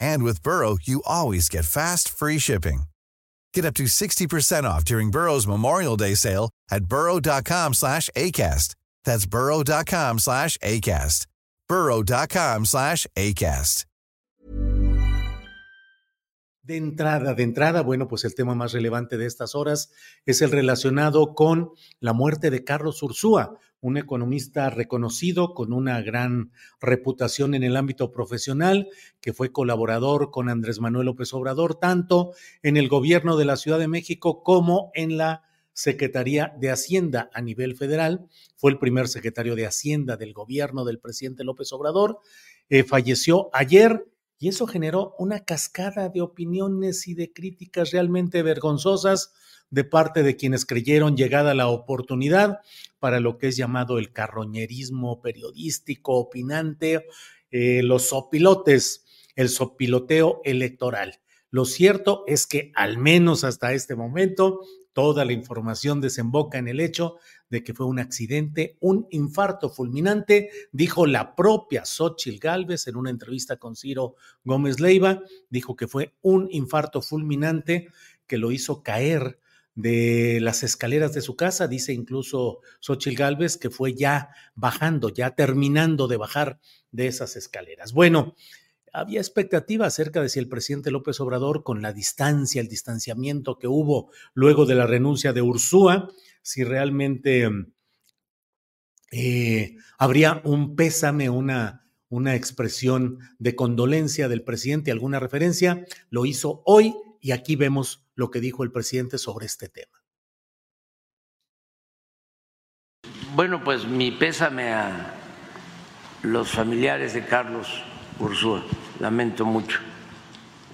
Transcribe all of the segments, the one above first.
And with Burrow, you always get fast, free shipping. Get up to 60% off during Burrow's Memorial Day sale at burrow.com slash ACAST. That's burrow.com slash ACAST. burrow.com slash ACAST. De entrada, de entrada, bueno, pues el tema más relevante de estas horas es el relacionado con la muerte de Carlos Ursúa, un economista reconocido con una gran reputación en el ámbito profesional, que fue colaborador con Andrés Manuel López Obrador, tanto en el gobierno de la Ciudad de México como en la Secretaría de Hacienda a nivel federal. Fue el primer secretario de Hacienda del gobierno del presidente López Obrador. Eh, falleció ayer y eso generó una cascada de opiniones y de críticas realmente vergonzosas de parte de quienes creyeron llegada la oportunidad para lo que es llamado el carroñerismo periodístico, opinante, eh, los sopilotes, el sopiloteo electoral. Lo cierto es que al menos hasta este momento toda la información desemboca en el hecho de que fue un accidente, un infarto fulminante, dijo la propia Xochitl Galvez en una entrevista con Ciro Gómez Leiva, dijo que fue un infarto fulminante que lo hizo caer de las escaleras de su casa, dice incluso Xochitl Galvez que fue ya bajando, ya terminando de bajar de esas escaleras. Bueno, había expectativa acerca de si el presidente López Obrador, con la distancia, el distanciamiento que hubo luego de la renuncia de Ursúa, si realmente eh, habría un pésame, una, una expresión de condolencia del presidente, alguna referencia, lo hizo hoy y aquí vemos lo que dijo el presidente sobre este tema. Bueno, pues mi pésame a los familiares de Carlos Ursúa. Lamento mucho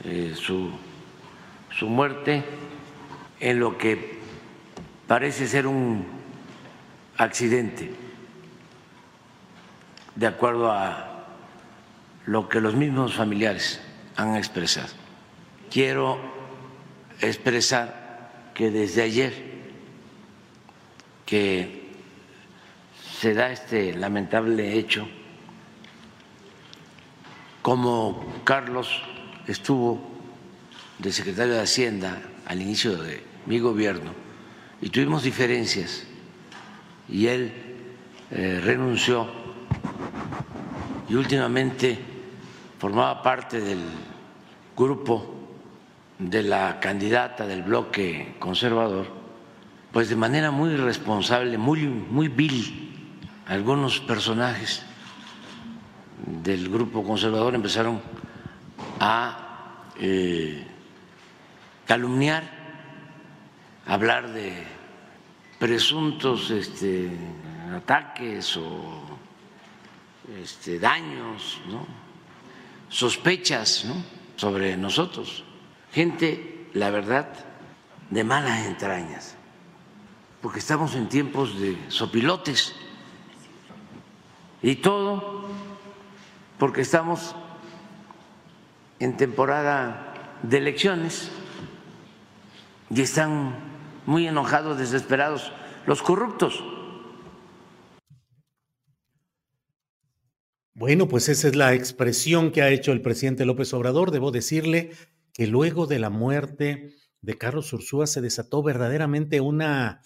eh, su, su muerte en lo que parece ser un accidente, de acuerdo a lo que los mismos familiares han expresado. Quiero expresar que desde ayer que se da este lamentable hecho, como Carlos estuvo de secretario de Hacienda al inicio de mi gobierno, y tuvimos diferencias y él eh, renunció y últimamente formaba parte del grupo de la candidata del bloque conservador, pues de manera muy responsable, muy, muy vil, algunos personajes del grupo conservador empezaron a eh, calumniar, hablar de presuntos este, ataques o este, daños, sospechas sobre nosotros. Gente, la verdad, de malas entrañas, porque estamos en tiempos de sopilotes y todo porque estamos en temporada de elecciones y están muy enojados, desesperados, los corruptos. Bueno, pues esa es la expresión que ha hecho el presidente López Obrador. Debo decirle que luego de la muerte de Carlos Ursúa se desató verdaderamente una,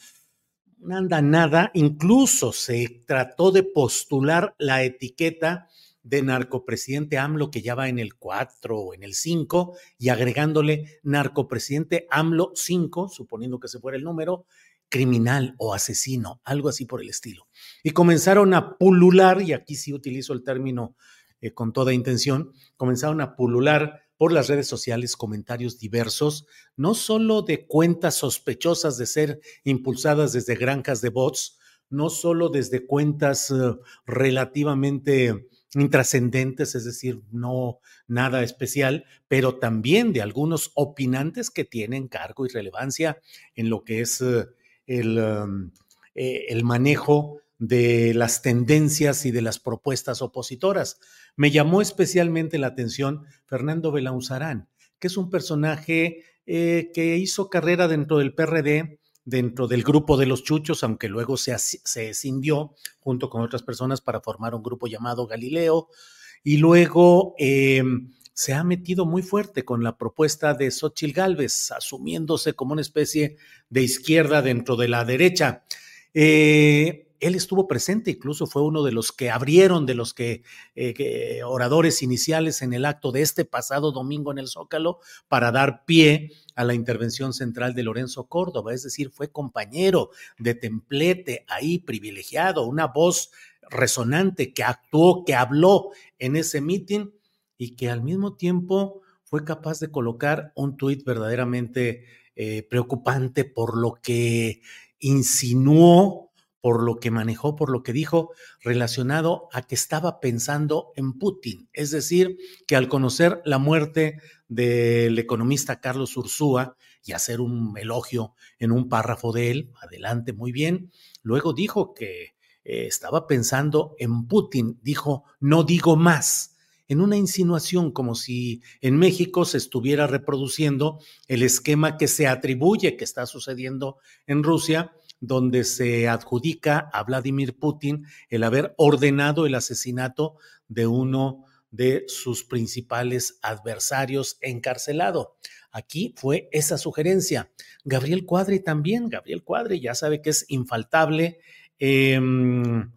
una andanada, incluso se trató de postular la etiqueta de narcopresidente AMLO, que ya va en el 4 o en el 5, y agregándole narcopresidente AMLO 5, suponiendo que se fuera el número, criminal o asesino, algo así por el estilo. Y comenzaron a pulular, y aquí sí utilizo el término eh, con toda intención, comenzaron a pulular por las redes sociales comentarios diversos, no solo de cuentas sospechosas de ser impulsadas desde granjas de bots, no solo desde cuentas eh, relativamente intrascendentes, es decir, no nada especial, pero también de algunos opinantes que tienen cargo y relevancia en lo que es eh, el, um, eh, el manejo de las tendencias y de las propuestas opositoras. Me llamó especialmente la atención Fernando Belauzarán, que es un personaje eh, que hizo carrera dentro del PRD, dentro del grupo de los chuchos, aunque luego se, se escindió junto con otras personas para formar un grupo llamado Galileo, y luego eh, se ha metido muy fuerte con la propuesta de Xochitl Gálvez, asumiéndose como una especie de izquierda dentro de la derecha. Eh, él estuvo presente, incluso fue uno de los que abrieron, de los que, eh, oradores iniciales en el acto de este pasado domingo en el Zócalo para dar pie a la intervención central de Lorenzo Córdoba, es decir, fue compañero de templete ahí privilegiado, una voz resonante que actuó, que habló en ese mitin y que al mismo tiempo fue capaz de colocar un tuit verdaderamente eh, preocupante por lo que insinuó por lo que manejó, por lo que dijo, relacionado a que estaba pensando en Putin. Es decir, que al conocer la muerte del economista Carlos Ursúa y hacer un elogio en un párrafo de él, adelante, muy bien, luego dijo que eh, estaba pensando en Putin, dijo, no digo más en una insinuación como si en México se estuviera reproduciendo el esquema que se atribuye que está sucediendo en Rusia donde se adjudica a Vladimir Putin el haber ordenado el asesinato de uno de sus principales adversarios encarcelado. Aquí fue esa sugerencia. Gabriel Cuadri también, Gabriel Cuadri ya sabe que es infaltable, em,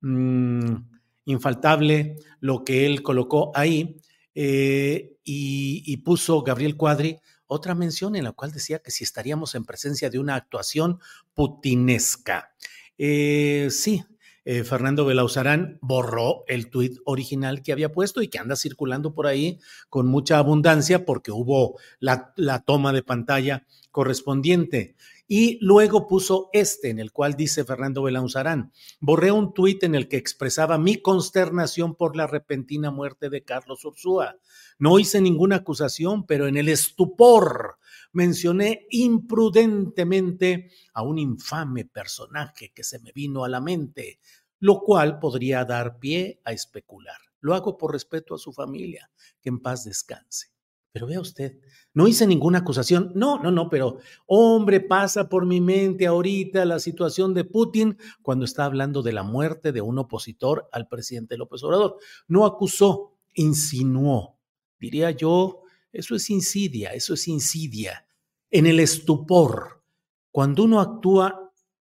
mm, infaltable lo que él colocó ahí eh, y, y puso Gabriel Cuadri otra mención en la cual decía que si estaríamos en presencia de una actuación putinesca. Eh, sí, eh, Fernando Belauzarán borró el tuit original que había puesto y que anda circulando por ahí con mucha abundancia porque hubo la, la toma de pantalla correspondiente. Y luego puso este, en el cual dice Fernando Belauzarán, borré un tuit en el que expresaba mi consternación por la repentina muerte de Carlos Ursúa. No hice ninguna acusación, pero en el estupor mencioné imprudentemente a un infame personaje que se me vino a la mente, lo cual podría dar pie a especular. Lo hago por respeto a su familia, que en paz descanse. Pero vea usted, no hice ninguna acusación. No, no, no, pero hombre, pasa por mi mente ahorita la situación de Putin cuando está hablando de la muerte de un opositor al presidente López Obrador. No acusó, insinuó. Diría yo, eso es insidia, eso es insidia. En el estupor, cuando uno actúa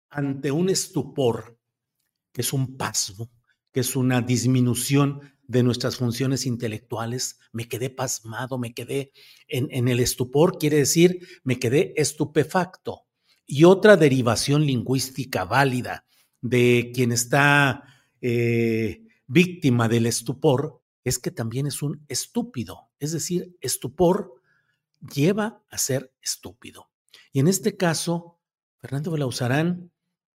ante un estupor, que es un pasmo, que es una disminución de nuestras funciones intelectuales, me quedé pasmado, me quedé en, el estupor, quiere decir, me quedé estupefacto. Y otra derivación lingüística válida de quien está eh, víctima del estupor es que también es un estúpido, es decir, estupor lleva a ser estúpido. Y en este caso, Fernando Belauzarán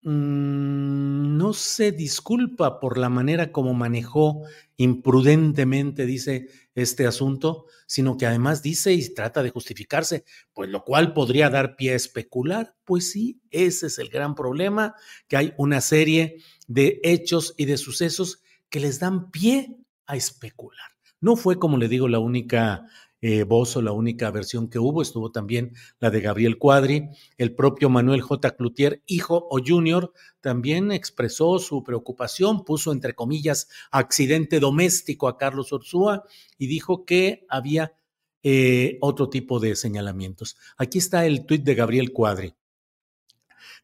Mm, no se disculpa por la manera como manejó imprudentemente, dice este asunto, sino que además dice y trata de justificarse, pues lo cual podría dar pie a especular. Pues sí, ese es el gran problema, que hay una serie de hechos y de sucesos que les dan pie a especular. No fue, como le digo, la única eh, voz o la única versión que hubo, estuvo también la de Gabriel Cuadri, el propio Manuel J. Cloutier, hijo o junior, también expresó su preocupación, puso entre comillas accidente doméstico a Carlos Ursúa y dijo que había eh, otro tipo de señalamientos. Aquí está el tuit de Gabriel Cuadri.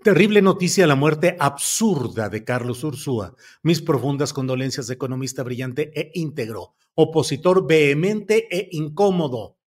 Terrible noticia la muerte absurda de Carlos Ursúa. Mis profundas condolencias economista brillante e íntegro, opositor vehemente e incómodo.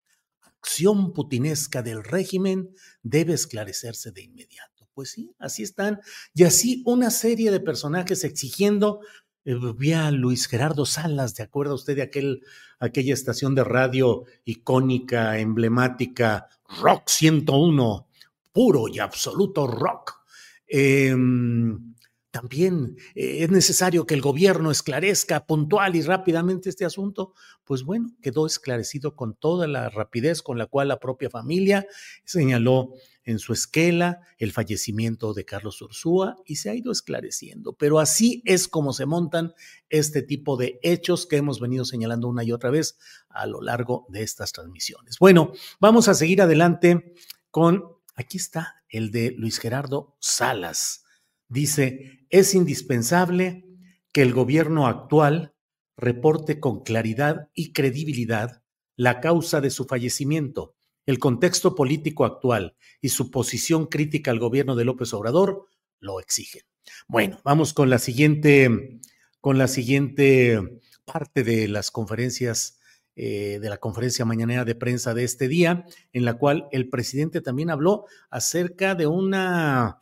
Acción putinesca del régimen debe esclarecerse de inmediato. Pues sí, así están. Y así una serie de personajes exigiendo eh, vi a Luis Gerardo Salas, ¿de acuerdo usted de aquel, aquella estación de radio icónica, emblemática, Rock 101, puro y absoluto rock? Em, también eh, es necesario que el gobierno esclarezca puntual y rápidamente este asunto. Pues bueno, quedó esclarecido con toda la rapidez con la cual la propia familia señaló en su esquela el fallecimiento de Carlos Ursúa y se ha ido esclareciendo. Pero así es como se montan este tipo de hechos que hemos venido señalando una y otra vez a lo largo de estas transmisiones. Bueno, vamos a seguir adelante con Aquí está el de Luis Gerardo Salas. Dice, es indispensable que el gobierno actual reporte con claridad y credibilidad la causa de su fallecimiento, el contexto político actual y su posición crítica al gobierno de López Obrador lo exigen. Bueno, vamos con la siguiente, con la siguiente parte de las conferencias eh, de la conferencia mañanera de prensa de este día, en la cual el presidente también habló acerca de una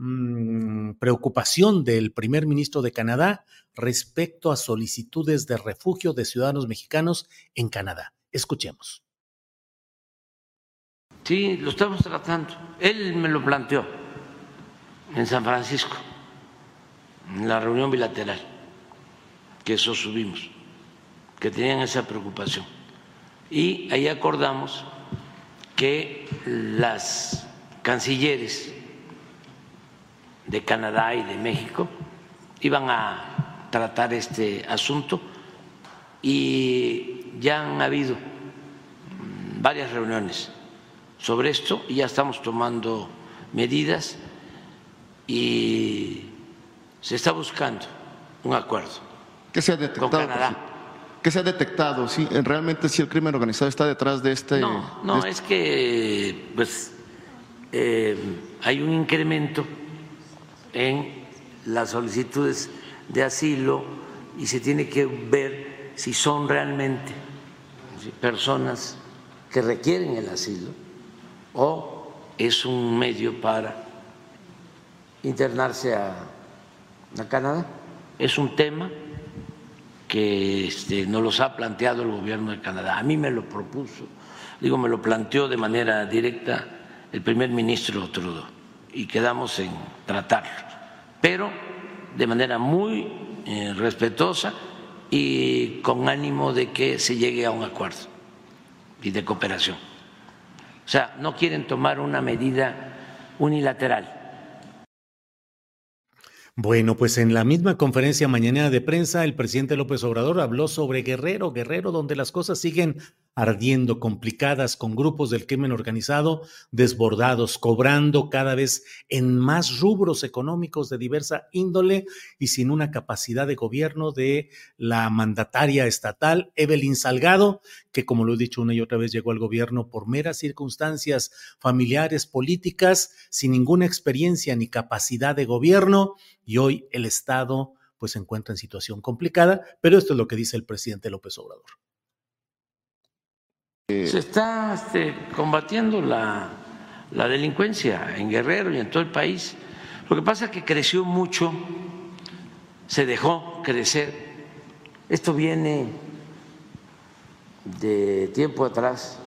mm, preocupación del primer ministro de Canadá respecto a solicitudes de refugio de ciudadanos mexicanos en Canadá. Escuchemos. Sí, lo estamos tratando. Él me lo planteó en San Francisco, en la reunión bilateral, que eso subimos que tenían esa preocupación. Y ahí acordamos que las cancilleres de Canadá y de México iban a tratar este asunto y ya han habido varias reuniones sobre esto y ya estamos tomando medidas y se está buscando un acuerdo que se ha con Canadá. ¿Qué se ha detectado? ¿Sí? ¿Realmente si el crimen organizado está detrás de este...? No, no, este es que pues, eh, hay un incremento en las solicitudes de asilo y se tiene que ver si son realmente personas que requieren el asilo o es un medio para internarse a, Canadá. Es un tema que este, nos los ha planteado el gobierno de Canadá. A mí me lo propuso, digo, me lo planteó de manera directa el primer ministro Trudeau y quedamos en tratarlo, pero de manera muy eh, respetuosa y con ánimo de que se llegue a un acuerdo y de cooperación. O sea, no quieren tomar una medida unilateral bueno, pues en la misma conferencia mañana de prensa, el presidente López Obrador habló sobre Guerrero, Guerrero, donde las cosas siguen ardiendo, complicadas, con grupos del crimen organizado desbordados, cobrando cada vez en más rubros económicos de diversa índole y sin una capacidad de gobierno de la mandataria estatal, Evelyn Salgado, que como lo he dicho una y otra vez llegó al gobierno por meras circunstancias familiares, políticas, sin ninguna experiencia ni capacidad de gobierno y hoy el Estado pues se encuentra en situación complicada, pero esto es lo que dice el presidente López Obrador. Se está este, combatiendo la, la delincuencia en Guerrero y en todo el país. Lo que pasa es que creció mucho, se dejó crecer. Esto viene de tiempo atrás.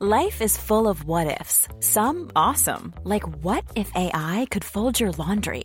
Life is full of what ifs. Some awesome, like what if AI could fold your laundry?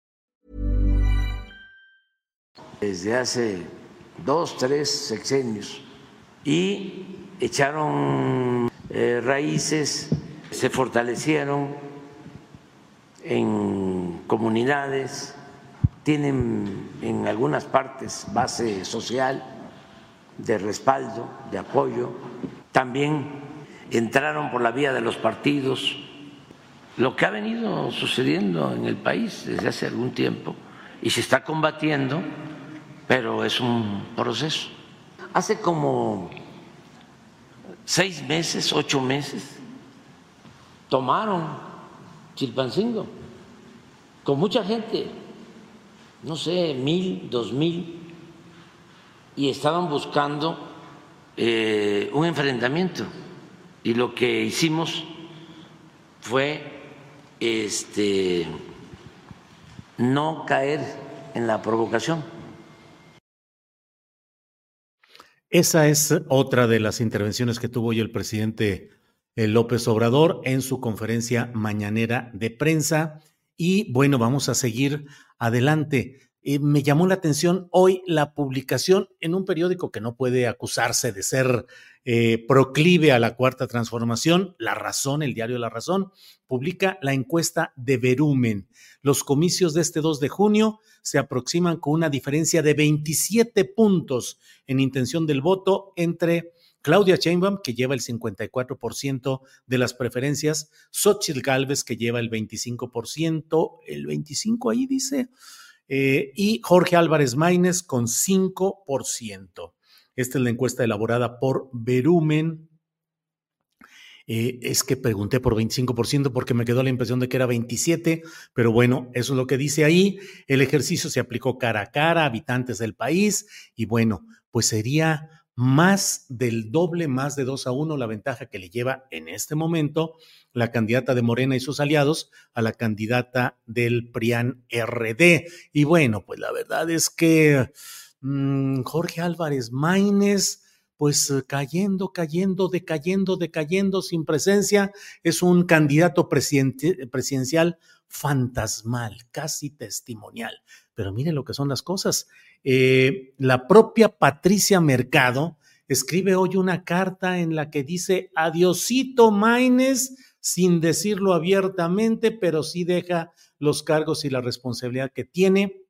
Desde hace dos, tres sexenios y echaron eh, raíces, se fortalecieron en comunidades, tienen en algunas partes base social de respaldo, de apoyo. También entraron por la vía de los partidos, lo que ha venido sucediendo en el país desde hace algún tiempo y se está combatiendo, pero es un proceso. Hace como seis meses, ocho meses, tomaron Chilpancingo con mucha gente no sé, mil, dos mil, y estaban buscando eh, un enfrentamiento. Y lo que hicimos fue este, no caer en la provocación. Esa es otra de las intervenciones que tuvo hoy el presidente eh, López Obrador en su conferencia mañanera de prensa. Y bueno, vamos a seguir adelante. Eh, me llamó la atención hoy la publicación en un periódico que no puede acusarse de ser eh, proclive a la cuarta transformación, La Razón, el diario La Razón, publica la encuesta de Verumen. Los comicios de este 2 de junio se aproximan con una diferencia de 27 puntos en intención del voto entre Claudia Sheinbaum, que lleva el 54% de las preferencias, Xochitl Galvez, que lleva el 25%, el 25% ahí dice, eh, y Jorge Álvarez Maínez con 5%. Esta es la encuesta elaborada por Verumen. Eh, es que pregunté por 25% porque me quedó la impresión de que era 27, pero bueno, eso es lo que dice ahí. El ejercicio se aplicó cara a cara, habitantes del país, y bueno, pues sería más del doble, más de 2 a 1 la ventaja que le lleva en este momento la candidata de Morena y sus aliados a la candidata del PRIAN RD. Y bueno, pues la verdad es que mm, Jorge Álvarez Maínez, pues cayendo, cayendo, decayendo, decayendo sin presencia, es un candidato presidencial fantasmal, casi testimonial. Pero mire lo que son las cosas. Eh, la propia Patricia Mercado escribe hoy una carta en la que dice adiosito Maines, sin decirlo abiertamente, pero sí deja los cargos y la responsabilidad que tiene.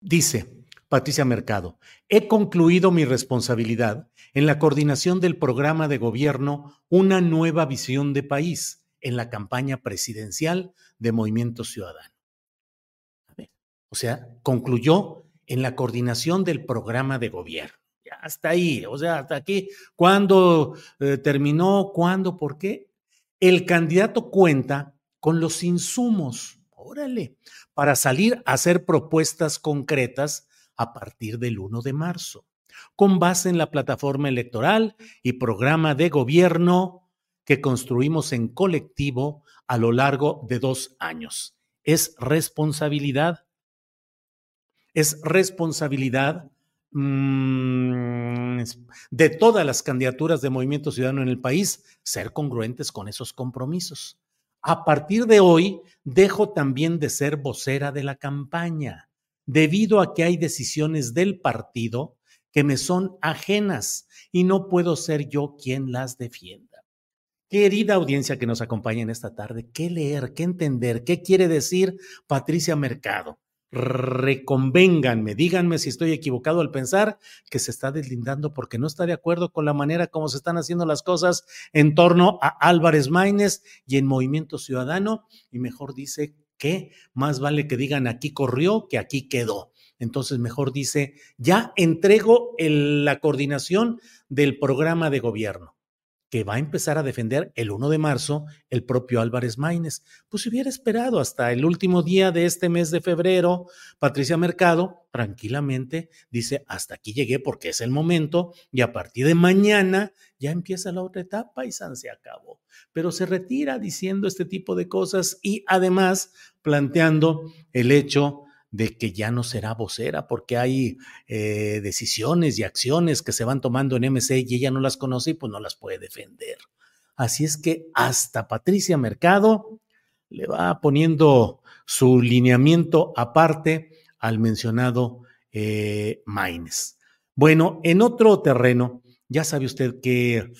Dice Patricia Mercado, he concluido mi responsabilidad en la coordinación del programa de gobierno Una nueva visión de país en la campaña presidencial de Movimiento Ciudadano. O sea, concluyó en la coordinación del programa de gobierno. Ya hasta ahí, o sea, hasta aquí. ¿Cuándo eh, terminó? ¿Cuándo? ¿Por qué? El candidato cuenta con los insumos, órale, para salir a hacer propuestas concretas a partir del 1 de marzo, con base en la plataforma electoral y programa de gobierno que construimos en colectivo a lo largo de dos años. Es responsabilidad es responsabilidad mm, de todas las candidaturas de Movimiento Ciudadano en el país ser congruentes con esos compromisos. A partir de hoy, dejo también de ser vocera de la campaña, debido a que hay decisiones del partido que me son ajenas y no puedo ser yo quien las defienda. Querida audiencia que nos acompaña en esta tarde, ¿qué leer, qué entender, qué quiere decir Patricia Mercado? Reconvénganme, díganme si estoy equivocado al pensar que se está deslindando porque no está de acuerdo con la manera como se están haciendo las cosas en torno a Álvarez Maínez y en Movimiento Ciudadano, y mejor dice que más vale que digan aquí corrió que aquí quedó. Entonces mejor dice, ya entrego la coordinación del programa de gobierno. Que va a empezar a defender el 1 de marzo el propio Álvarez Maínez. Pues si hubiera esperado hasta el último día de este mes de febrero, Patricia Mercado tranquilamente dice, hasta aquí llegué porque es el momento y a partir de mañana ya empieza la otra etapa y San se acabó. Pero se retira diciendo este tipo de cosas y además planteando el hecho de que ya no será vocera porque hay eh, decisiones y acciones que se van tomando en MC y ella no las conoce y pues no las puede defender. Así es que hasta Patricia Mercado le va poniendo su lineamiento aparte al mencionado eh, Maines. Bueno, en otro terreno, ya sabe usted que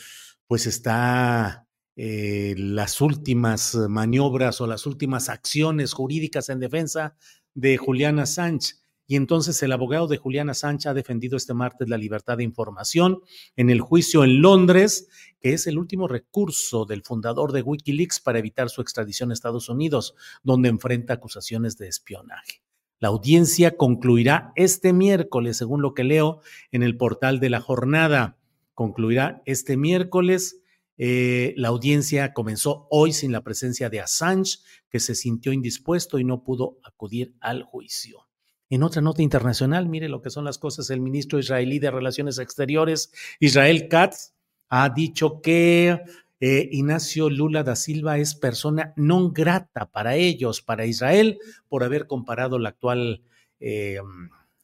pues está eh, las últimas maniobras o las últimas acciones jurídicas en defensa de Juliana Sánchez. Y entonces el abogado de Juliana Sánchez ha defendido este martes la libertad de información en el juicio en Londres, que es el último recurso del fundador de Wikileaks para evitar su extradición a Estados Unidos, donde enfrenta acusaciones de espionaje. La audiencia concluirá este miércoles, según lo que leo en el portal de la jornada. Concluirá este miércoles eh, la audiencia comenzó hoy sin la presencia de Assange, que se sintió indispuesto y no pudo acudir al juicio. En otra nota internacional, mire lo que son las cosas, el ministro israelí de Relaciones Exteriores, Israel Katz, ha dicho que eh, Ignacio Lula da Silva es persona non grata para ellos, para Israel, por haber comparado la actual eh,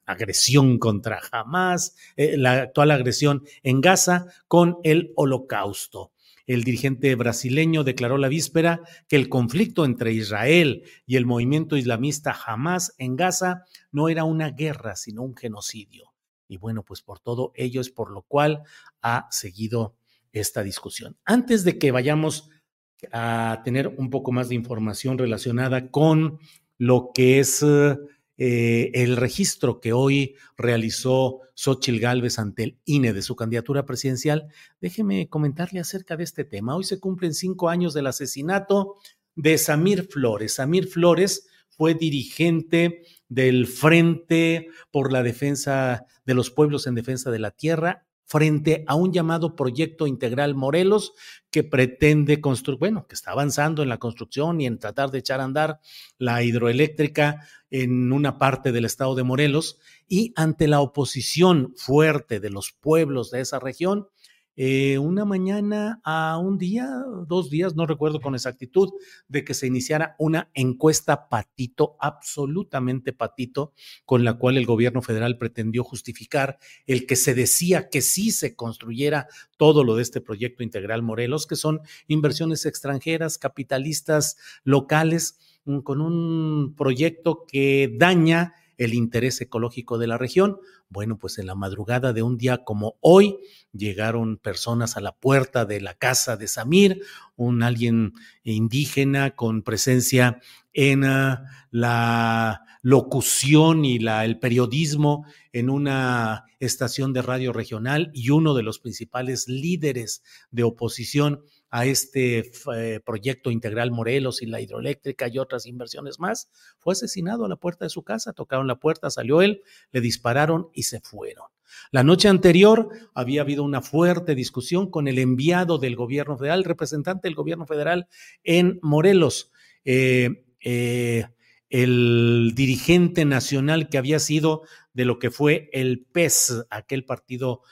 agresión contra Hamas, la actual agresión en Gaza con el holocausto. El dirigente brasileño declaró la víspera que el conflicto entre Israel y el movimiento islamista Hamas en Gaza no era una guerra, sino un genocidio. Y bueno, pues por todo ello es por lo cual ha seguido esta discusión. Antes de que vayamos a tener un poco más de información relacionada con lo que es eh, el registro que hoy realizó Xochil Gálvez ante el INE de su candidatura presidencial, déjeme comentarle acerca de este tema. Hoy se cumplen cinco años del asesinato de Samir Flores. Samir Flores fue dirigente del Frente por la Defensa de los Pueblos en Defensa de la Tierra frente a un llamado Proyecto Integral Morelos que pretende construir, bueno, que está avanzando en la construcción y en tratar de echar a andar la hidroeléctrica en una parte del estado de Morelos y ante la oposición fuerte de los pueblos de esa región, eh, una mañana a un día, dos días, no recuerdo con exactitud, de que se iniciara una encuesta patito, absolutamente patito, con la cual el gobierno federal pretendió justificar el que se decía que sí se construyera todo lo de este proyecto integral Morelos, que son inversiones extranjeras, capitalistas locales, mm, con un proyecto que daña el interés ecológico de la región. Bueno, pues en la madrugada de un día como hoy llegaron personas a la puerta de la casa de Samir, un alguien indígena con presencia en ah, la locución y el periodismo en una estación de radio regional y uno de los principales líderes de oposición a este eh, proyecto integral Morelos y la hidroeléctrica y otras inversiones más, fue asesinado a la puerta de su casa, tocaron la puerta, salió él, le dispararon y se fueron. La noche anterior había habido una fuerte discusión con el enviado del gobierno federal, representante del gobierno federal en Morelos, eh, eh, el dirigente nacional que había sido de lo que fue el PES, aquel partido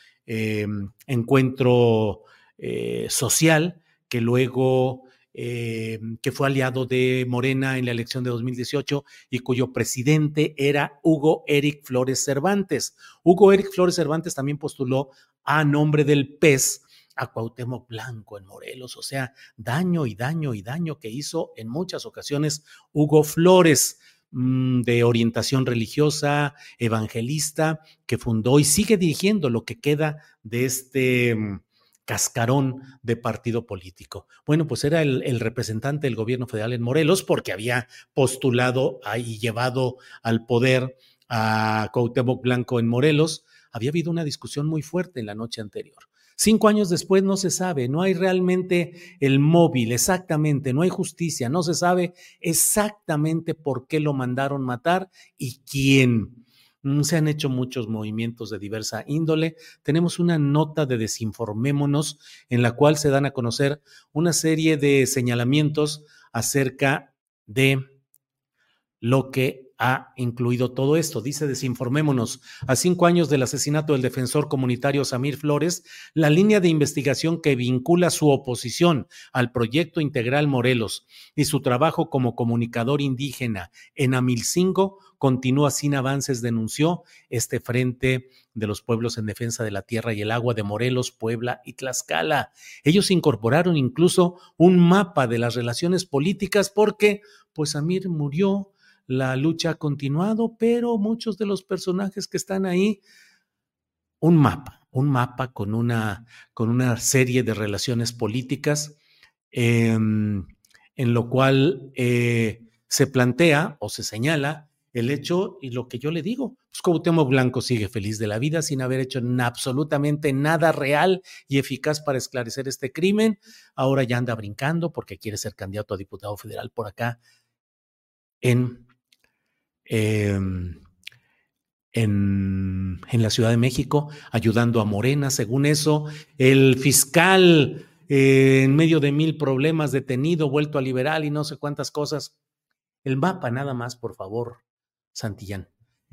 encuentro social, que luego eh, que fue aliado de Morena en la elección de 2018 y cuyo presidente era Hugo Eric Flores Cervantes. Hugo Eric Flores Cervantes también postuló a nombre del PES a Cuauhtémoc Blanco en Morelos, o sea, daño y daño y daño que hizo en muchas ocasiones Hugo Flores mm, de orientación religiosa, evangelista, que fundó y sigue dirigiendo lo que queda de este mm, cascarón de partido político. Bueno, pues era el, representante del gobierno federal en Morelos porque había postulado y llevado al poder a Cuauhtémoc Blanco en Morelos. Había habido una discusión muy fuerte en la noche anterior. Cinco años después no se sabe, no hay realmente el móvil, exactamente, no hay justicia, no se sabe exactamente por qué lo mandaron matar y quién. Mm, se han hecho muchos movimientos de diversa índole. Tenemos una nota de Desinformémonos en la cual se dan a conocer una serie de señalamientos acerca de lo que ha incluido todo esto. Dice, desinformémonos, a cinco años del asesinato del defensor comunitario Samir Flores, la línea de investigación que vincula su oposición al proyecto integral Morelos y su trabajo como comunicador indígena en Amilcingo continúa sin avances, denunció este Frente de los Pueblos en Defensa de la Tierra y el Agua de Morelos, Puebla y Tlaxcala. Ellos incorporaron incluso un mapa de las relaciones políticas porque, pues, Samir murió la lucha ha continuado, pero muchos de los personajes que están ahí, un mapa, un mapa con una, con una serie de relaciones políticas, em, en lo cual eh, se plantea o se señala el hecho y lo que yo le digo, pues Cuauhtémoc Blanco sigue feliz de la vida sin haber hecho absolutamente nada real y eficaz para esclarecer este crimen. Ahora ya anda brincando porque quiere ser candidato a diputado federal por acá en Em, en, la Ciudad de México, ayudando a Morena, según eso, el fiscal eh, en medio de mil problemas, detenido, vuelto a liberal y no sé cuántas cosas. El mapa nada más, por favor, Santillán.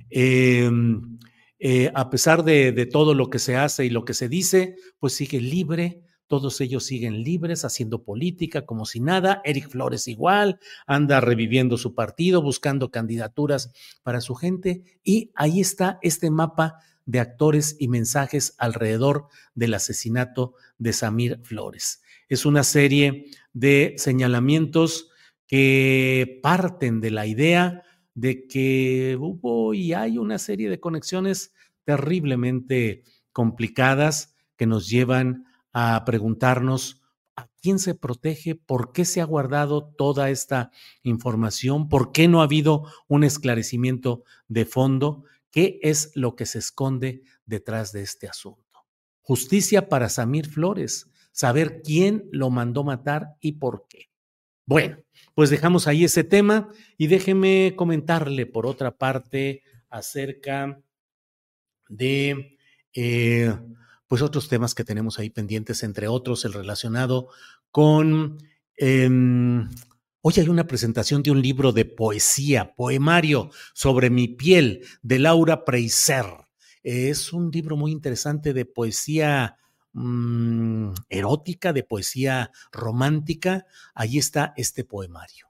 Em, eh, a pesar de todo lo que se hace y lo que se dice, pues sigue libre, todos ellos siguen libres, haciendo política como si nada. Eric Flores igual, anda reviviendo su partido, buscando candidaturas para su gente. Y ahí está este mapa de actores y mensajes alrededor del asesinato de Samir Flores. Es una serie de señalamientos que parten de la idea de que hubo y hay una serie de conexiones terriblemente complicadas que nos llevan a preguntarnos a quién se protege, por qué se ha guardado toda esta información, por qué no ha habido un esclarecimiento de fondo, qué es lo que se esconde detrás de este asunto. Justicia para Samir Flores, saber quién lo mandó matar y por qué. Bueno, pues dejamos ahí ese tema y déjeme comentarle por otra parte acerca de eh, pues otros temas que tenemos ahí pendientes, entre otros el relacionado con... Em, hoy hay una presentación de un libro de poesía, poemario sobre mi piel, de Laura Preiser. Es un libro muy interesante de poesía mm, erótica, de poesía romántica. Ahí está este poemario.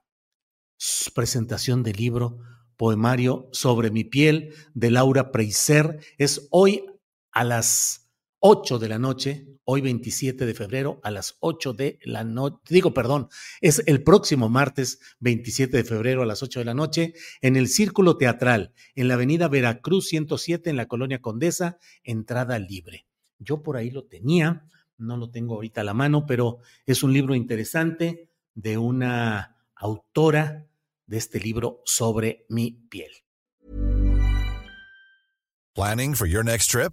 Presentación del libro, poemario sobre mi piel, de Laura Preiser. Es hoy a las 8 de la noche, hoy 27 de febrero, a las 8 de la noche, digo, perdón, es el próximo martes 27 de febrero a las 8 de la noche, en el Círculo Teatral, en la avenida Veracruz 107, en la Colonia Condesa, entrada libre. Yo por ahí lo tenía, no lo tengo ahorita a la mano, pero es un libro interesante de una autora de este libro sobre mi piel. Planning for your next trip?